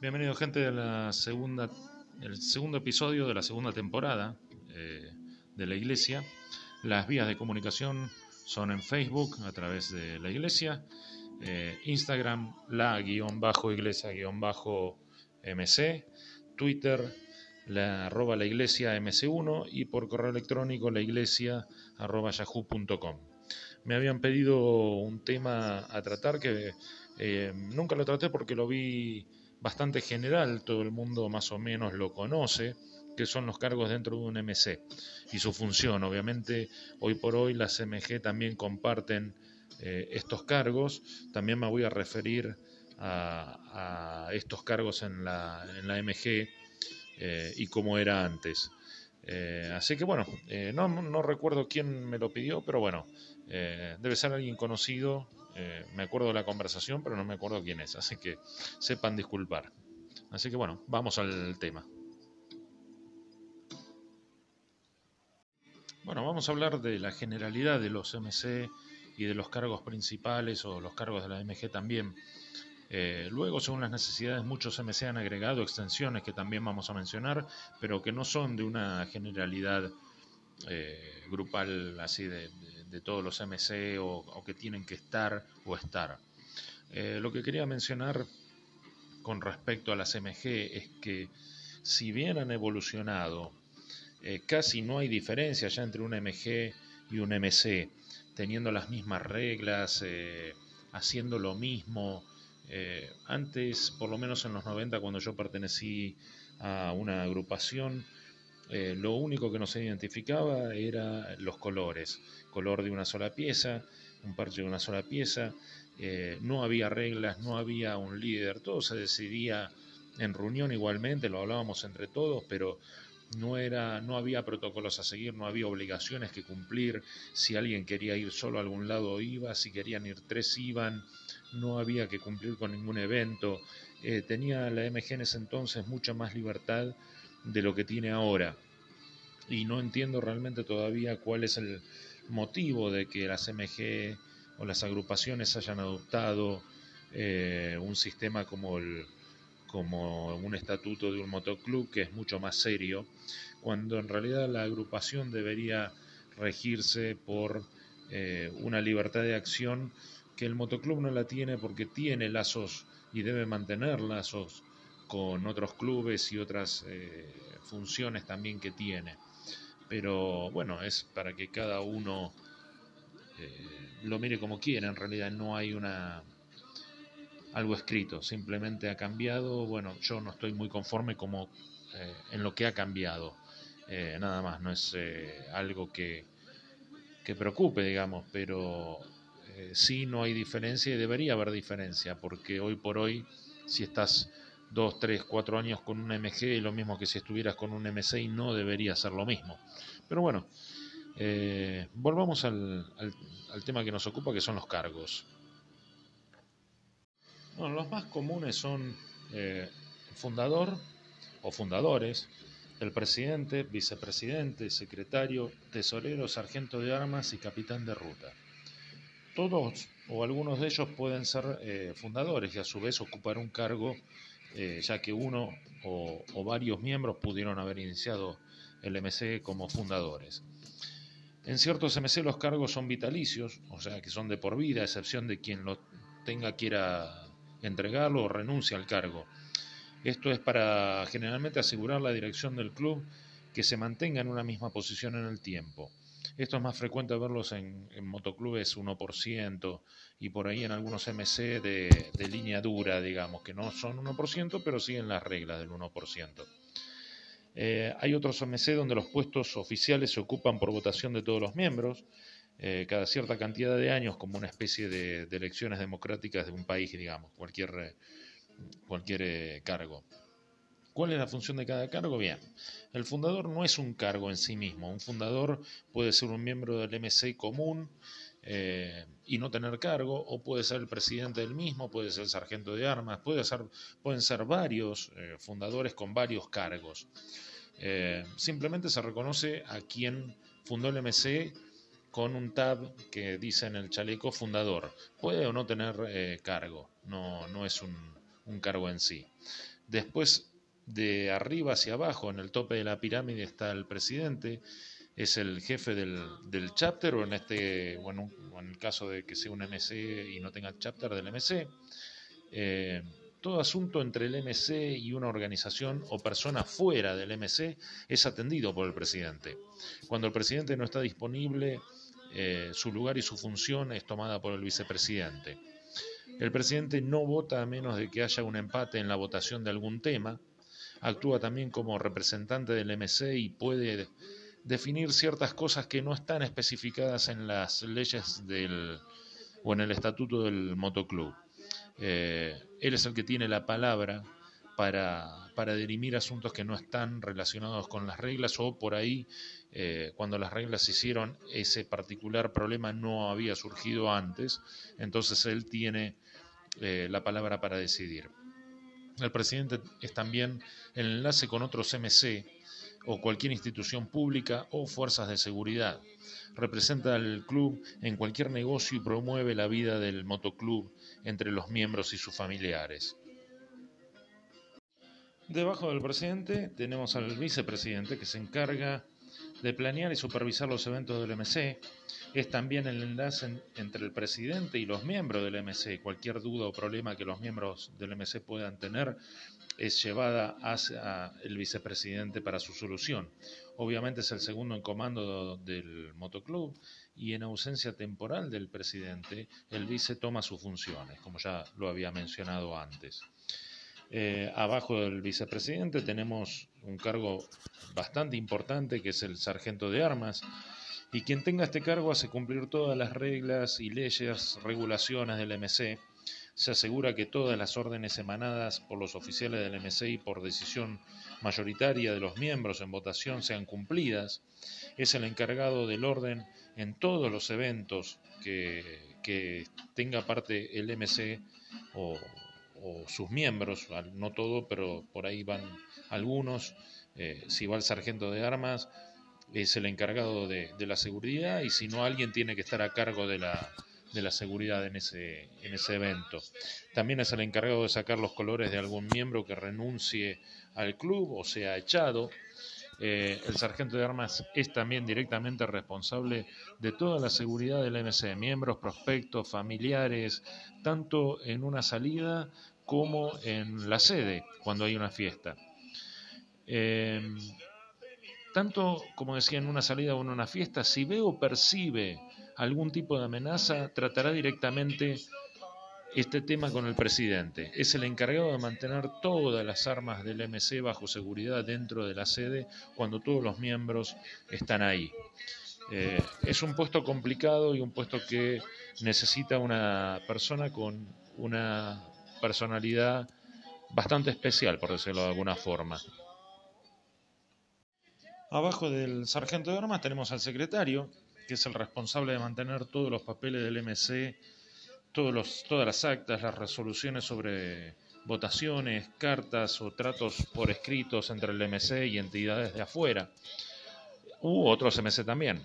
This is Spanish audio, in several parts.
Bienvenido gente de la segunda, el segundo episodio de la segunda temporada eh, de la iglesia. Las vías de comunicación son en Facebook a través de la iglesia, eh, Instagram la guion bajo iglesia guion bajo mc, Twitter la arroba la iglesia mc1 y por correo electrónico la iglesia arroba yahoo.com. Me habían pedido un tema a tratar que eh, nunca lo traté porque lo vi bastante general, todo el mundo más o menos lo conoce, que son los cargos dentro de un MC y su función. Obviamente, hoy por hoy las MG también comparten eh, estos cargos. También me voy a referir a, estos cargos en la, en la MG eh, y cómo era antes. Eh, así que bueno, no, no, recuerdo quién me lo pidió, pero bueno, debe ser alguien conocido eh, me acuerdo de la conversación, pero no me acuerdo quién es, así que sepan disculpar. Así que bueno, vamos al tema. Bueno, vamos a hablar de la generalidad de los MC y de los cargos principales o los cargos de la MG también. Eh, luego, según las necesidades, muchos MC han agregado extensiones que también vamos a mencionar, pero que no son de una generalidad eh, grupal así de, de todos los MC o, que tienen que estar o estar. Eh, lo que quería mencionar con respecto a las MG es que si bien han evolucionado, eh, casi no hay diferencia ya entre un MG y un MC, teniendo las mismas reglas, eh, haciendo lo mismo. antes, por lo menos en los 90, cuando yo pertenecí a una agrupación, eh, lo único que nos identificaba era los colores, color de una sola pieza, un parche de una sola pieza, eh, no había reglas, no había un líder, todo se decidía en reunión igualmente, lo hablábamos entre todos, pero no era, no había protocolos a seguir, no había obligaciones que cumplir, si alguien quería ir solo a algún lado iba, si querían ir tres iban, no había que cumplir con ningún evento, eh, tenía la MG en ese entonces mucha más libertad de lo que tiene ahora. Y no entiendo realmente todavía cuál es el motivo de que las MG o las agrupaciones hayan adoptado eh, un sistema como, el, como un estatuto de un motoclub que es mucho más serio, cuando en realidad la agrupación debería regirse por eh, una libertad de acción que el motoclub no la tiene porque tiene lazos y debe mantener lazos con otros clubes y otras eh, funciones también que tiene. Pero bueno, es para que cada uno eh, lo mire como quiera. En realidad no hay una algo escrito, simplemente ha cambiado. Bueno, yo no estoy muy conforme como eh, en lo que ha cambiado. nada más, no es algo que, que preocupe, digamos, pero sí no hay diferencia y debería haber diferencia, porque hoy por hoy, si estás dos, tres, cuatro años con un MG y lo mismo que si estuvieras con un M6 no debería ser lo mismo. Pero bueno, eh, volvamos al, tema que nos ocupa, que son los cargos. Los más comunes son eh, fundador o fundadores, el presidente, vicepresidente, secretario, tesorero, sargento de armas y capitán de ruta. Todos o algunos de ellos pueden ser eh, fundadores y a su vez ocupar un cargo eh, ya que uno o, varios miembros pudieron haber iniciado el MC como fundadores. En ciertos MC los cargos son vitalicios, o sea que son de por vida, a excepción de quien lo tenga quiera entregarlo o renuncia al cargo. Esto es para generalmente asegurar la dirección del club que se mantenga en una misma posición en el tiempo. Esto es más frecuente verlos en, motoclubes 1% y por ahí en algunos MC de, línea dura, digamos, que no son 1%, pero siguen las reglas del 1%. Eh, hay otros MC donde los puestos oficiales se ocupan por votación de todos los miembros, eh, cada cierta cantidad de años, como una especie de, elecciones democráticas de un país, digamos, cualquier, cualquier cargo. ¿Cuál es la función de cada cargo? Bien, el fundador no es un cargo en sí mismo. Un fundador puede ser un miembro del MC común eh, y no tener cargo, o puede ser el presidente del mismo, puede ser el sargento de armas, puede ser, pueden ser varios eh, fundadores con varios cargos. Eh, simplemente se reconoce a quien fundó el MC con un tab que dice en el chaleco fundador. Puede o no tener cargo, no, no es un, un cargo en sí. Después, de arriba hacia abajo, en el tope de la pirámide, está el presidente, es el jefe del, chapter, o en este, bueno, en el caso de que sea un MC y no tenga chapter del MC. Eh, todo asunto entre el MC y una organización o persona fuera del MC es atendido por el presidente. Cuando el presidente no está disponible, eh, su lugar y su función es tomada por el vicepresidente. El presidente no vota a menos de que haya un empate en la votación de algún tema. Actúa también como representante del MC y puede definir ciertas cosas que no están especificadas en las leyes del, o en el estatuto del motoclub. Eh, él es el que tiene la palabra para, para, dirimir asuntos que no están relacionados con las reglas o por ahí, eh, cuando las reglas se hicieron, ese particular problema no había surgido antes, entonces él tiene eh, la palabra para decidir. El presidente es también el enlace con otros MC o cualquier institución pública o fuerzas de seguridad. Representa al club en cualquier negocio y promueve la vida del motoclub entre los miembros y sus familiares. Debajo del presidente tenemos al vicepresidente que se encarga de planear y supervisar los eventos del MC. Es también el enlace entre el presidente y los miembros del MC. Cualquier duda o problema que los miembros del MC puedan tener es llevada hacia el vicepresidente para su solución. Obviamente es el segundo en comando del motoclub y en ausencia temporal del presidente, el vice toma sus funciones, como ya lo había mencionado antes. Eh, abajo del vicepresidente tenemos un cargo bastante importante que es el sargento de armas y quien tenga este cargo hace cumplir todas las reglas y leyes, regulaciones del MC, se asegura que todas las órdenes emanadas por los oficiales del MC y por decisión mayoritaria de los miembros en votación sean cumplidas, es el encargado del orden en todos los eventos que, tenga parte el MC o, sus miembros, no todo, pero por ahí van algunos, eh, si va el sargento de armas, es el encargado de, la seguridad y si no alguien tiene que estar a cargo de la, de la seguridad en ese, en ese evento. También es el encargado de sacar los colores de algún miembro que renuncie al club o sea echado. Eh, el sargento de armas es también directamente responsable de toda la seguridad del MC, miembros, prospectos, familiares, tanto en una salida como en la sede cuando hay una fiesta. Eh, tanto como decía en una salida o en una fiesta, si ve o percibe algún tipo de amenaza, tratará directamente este tema con el presidente. Es el encargado de mantener todas las armas del MC bajo seguridad dentro de la sede cuando todos los miembros están ahí. Eh, es un puesto complicado y un puesto que necesita una persona con una personalidad bastante especial, por decirlo de alguna forma. Abajo del sargento de armas tenemos al secretario, que es el responsable de mantener todos los papeles del MC todos todas las actas, las resoluciones sobre votaciones, cartas o tratos por escritos entre el MC y entidades de afuera, u otros MC también.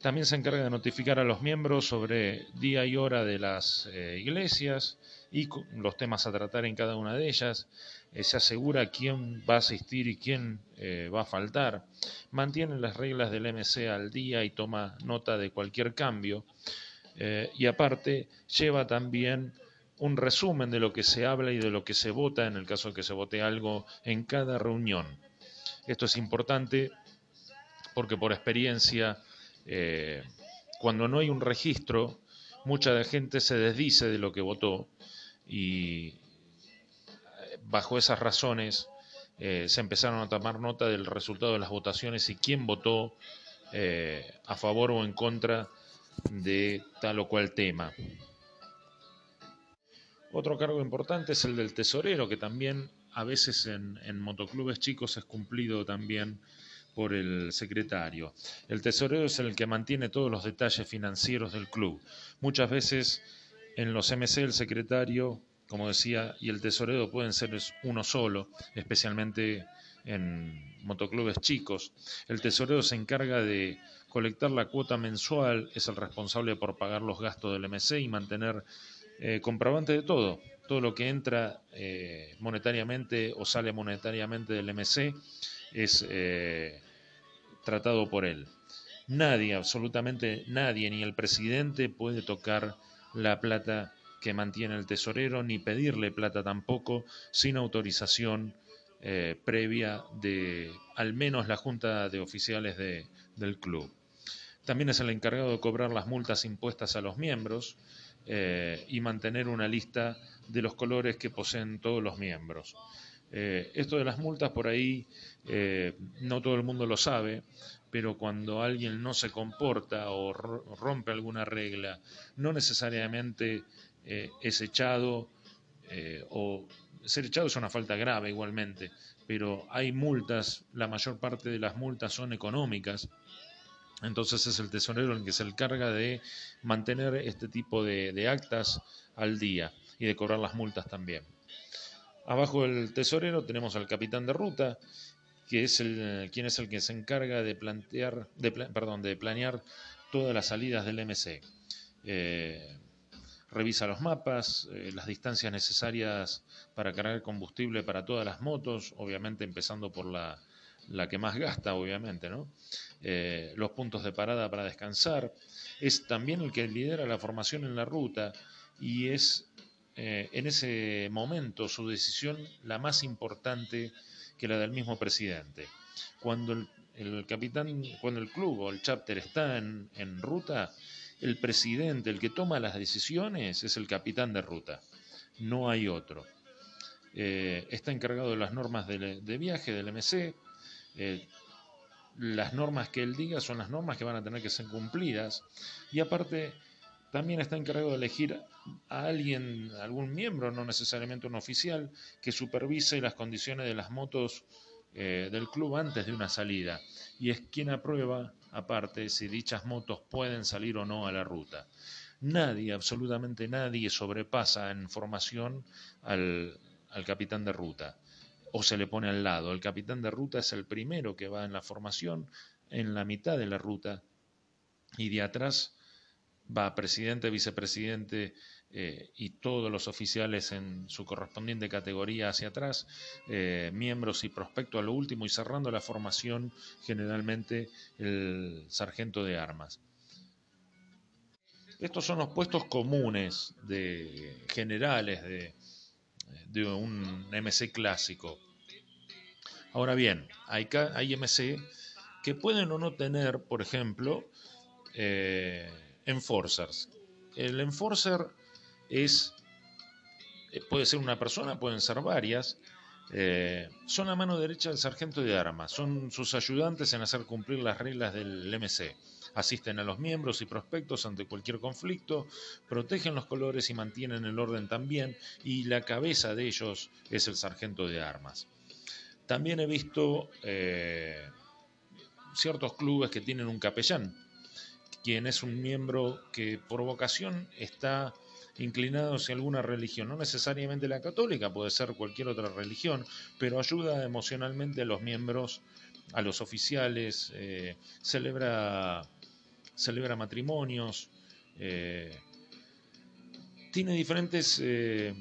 También se encarga de notificar a los miembros sobre día y hora de las eh, iglesias y los temas a tratar en cada una de ellas. Eh, se asegura quién va a asistir y quién eh, va a faltar. Mantiene las reglas del MC al día y toma nota de cualquier cambio. Eh, y aparte lleva también un resumen de lo que se habla y de lo que se vota en el caso de que se vote algo en cada reunión. Esto es importante porque por experiencia, eh, cuando no hay un registro, mucha gente se desdice de lo que votó y eh, bajo esas razones se empezaron a tomar nota del resultado de las votaciones y quién votó a favor o en contra de tal o cual tema. Otro cargo importante es el del tesorero, que también a veces en, motoclubes chicos es cumplido también por el secretario. El tesorero es el que mantiene todos los detalles financieros del club. Muchas veces en los MC el secretario, como decía, y el tesorero pueden ser uno solo, especialmente en motoclubes chicos. El tesorero se encarga de colectar la cuota mensual, es el responsable por pagar los gastos del MC y mantener eh, comprobante de todo, todo lo que entra monetariamente o sale monetariamente del MC es tratado por él. Nadie, absolutamente nadie, ni el presidente puede tocar la plata que mantiene el tesorero, ni pedirle plata tampoco, sin autorización eh, previa de al menos la Junta de Oficiales del club. También es el encargado de cobrar las multas impuestas a los miembros eh, y mantener una lista de los colores que poseen todos los miembros. Eh, esto de las multas por ahí no todo el mundo lo sabe, pero cuando alguien no se comporta o rompe alguna regla, no necesariamente es echado o ser echado es una falta grave igualmente, pero hay multas, la mayor parte de las multas son económicas, entonces es el tesorero el que se encarga de mantener este tipo de, de actas al día y de cobrar las multas también. Abajo del tesorero tenemos al capitán de ruta, que es el, quien es el que se encarga de plantear, de, perdón, de planear todas las salidas del MC. Eh, revisa los mapas, eh, las distancias necesarias para cargar combustible para todas las motos, obviamente empezando por la, la que más gasta, obviamente, ¿no? Eh, los puntos de parada para descansar. Es también el que lidera la formación en la ruta y es en ese momento su decisión la más importante que la del mismo presidente. Cuando el, capitán, cuando el club o el chapter está en, ruta, el presidente, el que toma las decisiones, es el capitán de ruta. No hay otro. Eh, está encargado de las normas de, viaje del MC. Eh, las normas que él diga son las normas que van a tener que ser cumplidas. Y aparte, también está encargado de elegir a alguien, algún miembro, no necesariamente un oficial, que supervise las condiciones de las motos eh, del club antes de una salida. Y es quien aprueba, aparte, si dichas motos pueden salir o no a la ruta. Nadie, absolutamente nadie, sobrepasa en formación al, al capitán de ruta o se le pone al lado. El capitán de ruta es el primero que va en la formación, en la mitad de la ruta, y de atrás va presidente, vicepresidente eh, y todos los oficiales en su correspondiente categoría hacia atrás, eh, miembros y prospecto a lo último y cerrando la formación generalmente el sargento de armas. Estos son los puestos comunes de generales de, un MC clásico. Ahora bien, hay, hay MC que pueden o no tener, por ejemplo, eh, enforcers. El enforcer es, eh, puede ser una persona, pueden ser varias, eh, son la mano derecha del sargento de armas, son sus ayudantes en hacer cumplir las reglas del MC. Asisten a los miembros y prospectos ante cualquier conflicto, protegen los colores y mantienen el orden también, y la cabeza de ellos es el sargento de armas. También he visto eh, ciertos clubes que tienen un capellán, quien es un miembro que por vocación está inclinado hacia alguna religión, no necesariamente la católica, puede ser cualquier otra religión, pero ayuda emocionalmente a los miembros, a los oficiales, eh, celebra, celebra matrimonios, eh, tiene diferentes eh,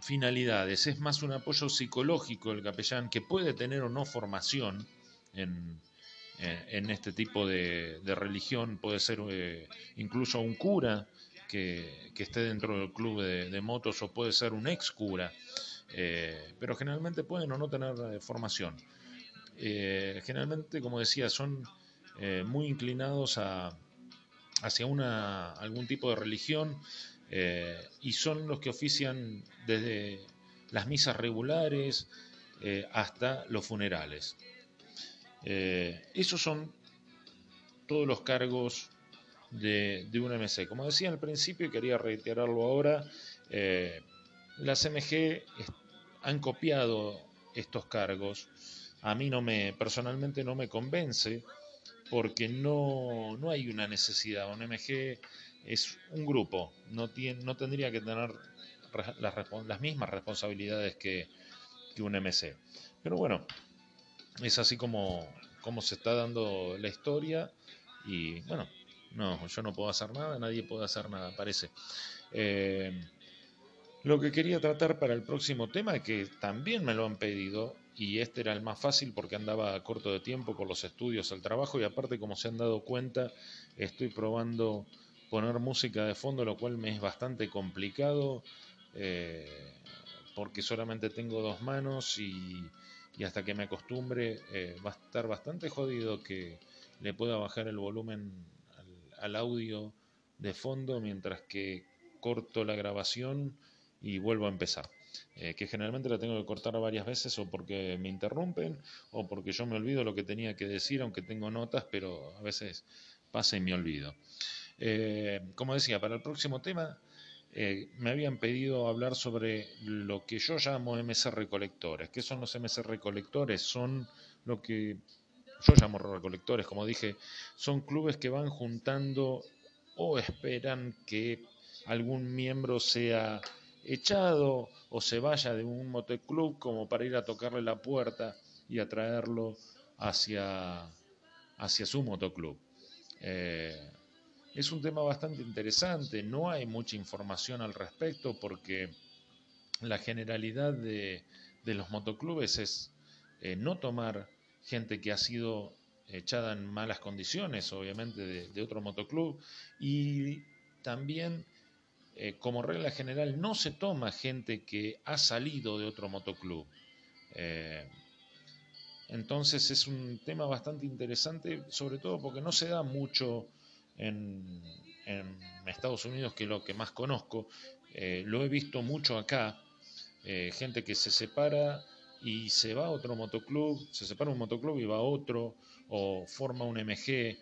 finalidades, es más un apoyo psicológico el capellán que puede tener o no formación en, en este tipo de, religión, puede ser eh, incluso un cura que, esté dentro del club de, motos o puede ser un ex cura, eh, pero generalmente pueden o no tener eh, formación. generalmente, como decía, son muy inclinados a, hacia una, algún tipo de religión y son los que ofician desde las misas regulares hasta los funerales. Eh, esos son todos los cargos de, un MC. Como decía al principio y quería reiterarlo ahora, eh, las MG han copiado estos cargos. A mí no me, personalmente no me convence porque no, no hay una necesidad. Un MG es un grupo, no, tiene, no tendría que tener las, las mismas responsabilidades que, que un MC. Pero bueno, es así como, se está dando la historia y bueno, no, yo no puedo hacer nada, nadie puede hacer nada, parece. Eh, Lo que quería tratar para el próximo tema, que también me lo han pedido, y este era el más fácil porque andaba corto de tiempo con los estudios, el trabajo, y aparte, como se han dado cuenta, estoy probando poner música de fondo, lo cual me es bastante complicado, eh, porque solamente tengo dos manos y, hasta que me acostumbre eh, va a estar bastante jodido que le pueda bajar el volumen al audio de fondo mientras que corto la grabación y vuelvo a empezar. Eh, que generalmente la tengo que cortar varias veces o porque me interrumpen o porque yo me olvido lo que tenía que decir, aunque tengo notas, pero a veces pasa y me olvido. Eh, como decía, para el próximo tema eh, me habían pedido hablar sobre lo que yo llamo MC recolectores. ¿Qué son los MC recolectores? Son lo que yo llamo recolectores, como dije, son clubes que van juntando o esperan que algún miembro sea echado o se vaya de un motoclub como para ir a tocarle la puerta y atraerlo hacia, hacia su motoclub. Eh, es un tema bastante interesante, no hay mucha información al respecto porque la generalidad de, los motoclubes es eh, no tomar gente que ha sido echada en malas condiciones, obviamente, de otro motoclub, y también eh, como regla general, no se toma gente que ha salido de otro motoclub. Eh, entonces es un tema bastante interesante, sobre todo porque no se da mucho en, Estados Unidos, que es lo que más conozco. Eh, lo he visto mucho acá, gente que se separa y se va a otro motoclub, se separa un motoclub y va a otro, o forma un MG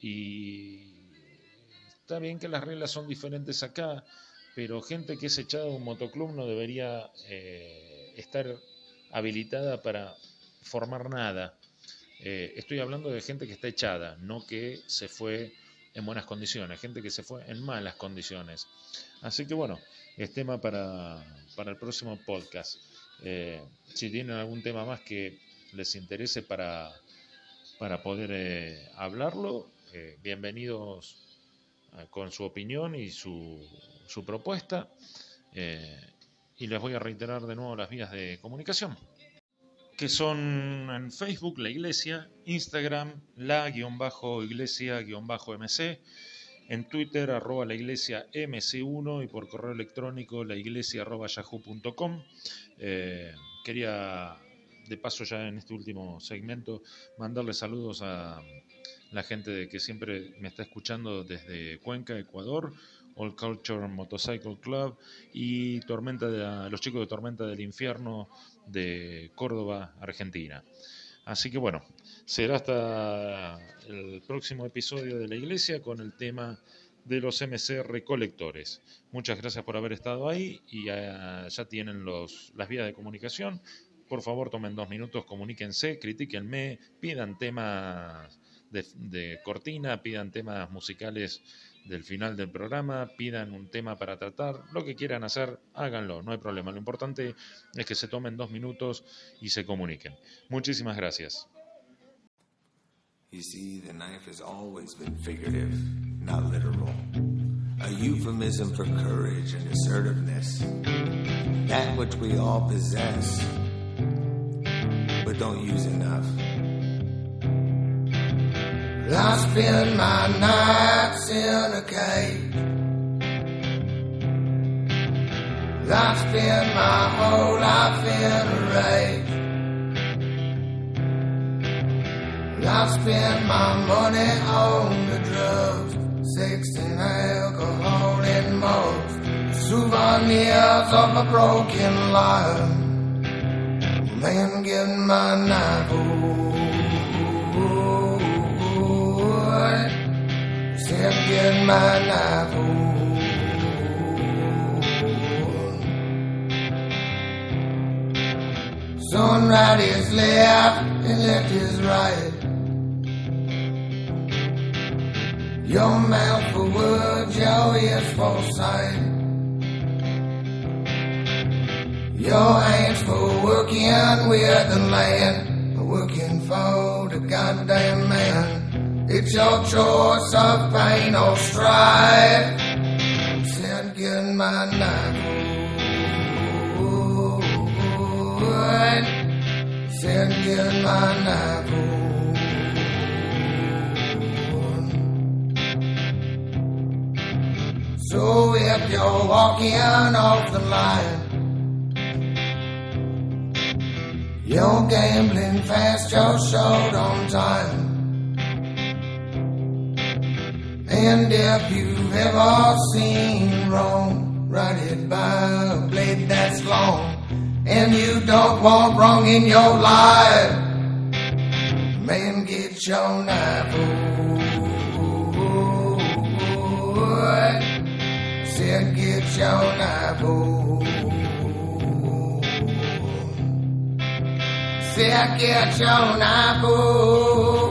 y Está bien que las reglas son diferentes acá, pero gente que es echada de un motoclub no debería eh, estar habilitada para formar nada. Eh, estoy hablando de gente que está echada, no que se fue en buenas condiciones, gente que se fue en malas condiciones. Así que bueno, es tema para, el próximo podcast. Eh, si tienen algún tema más que les interese para, para poder hablarlo, bienvenidos eh, con su opinión y su, su propuesta. Eh, y les voy a reiterar de nuevo las vías de comunicación, que son en Facebook la iglesia, Instagram la-iglesia-mc, en Twitter arroba la iglesia mc1 y por correo electrónico la iglesia yahoo.com. Eh, quería de paso ya en este último segmento mandarle saludos a la gente que siempre me está escuchando desde Cuenca, Ecuador, All Culture Motorcycle Club y Tormenta de los chicos de Tormenta del Infierno de Córdoba, Argentina. Así que bueno, será hasta el próximo episodio de la iglesia con el tema de los MC recolectores. Muchas gracias por haber estado ahí y ya, ya tienen los, las vías de comunicación. Por favor, tomen dos minutos, comuníquense, critíquenme, pidan temas de, cortina, pidan temas musicales del final del programa, pidan un tema para tratar, lo que quieran hacer, háganlo, no hay problema. Lo importante es que se tomen dos minutos y se comuniquen. Muchísimas gracias. You see, the knife has always been figurative, not literal. A euphemism for courage and assertiveness. That which we all possess, but don't use enough. I spend my nights in a cave. I spend my whole life in a rage. I spend my money on the drugs, sex and alcohol and most souvenirs of a broken life. Man, get my knife. Said, my knife. Son right his left and left his right. Your mouth for words, your ears for sight. Your hands for working with the land, working for the goddamn man. It's your choice of pain or strife. Send in my knife. Send in my knife. So if you're walking off the line, you're gambling fast, you're short on time. And if you've ever seen wrong, ride it by a blade that's long, and you don't want wrong in your life, man, get your knife. Oh, said, get your knife. Oh, said, get your knife. Oh,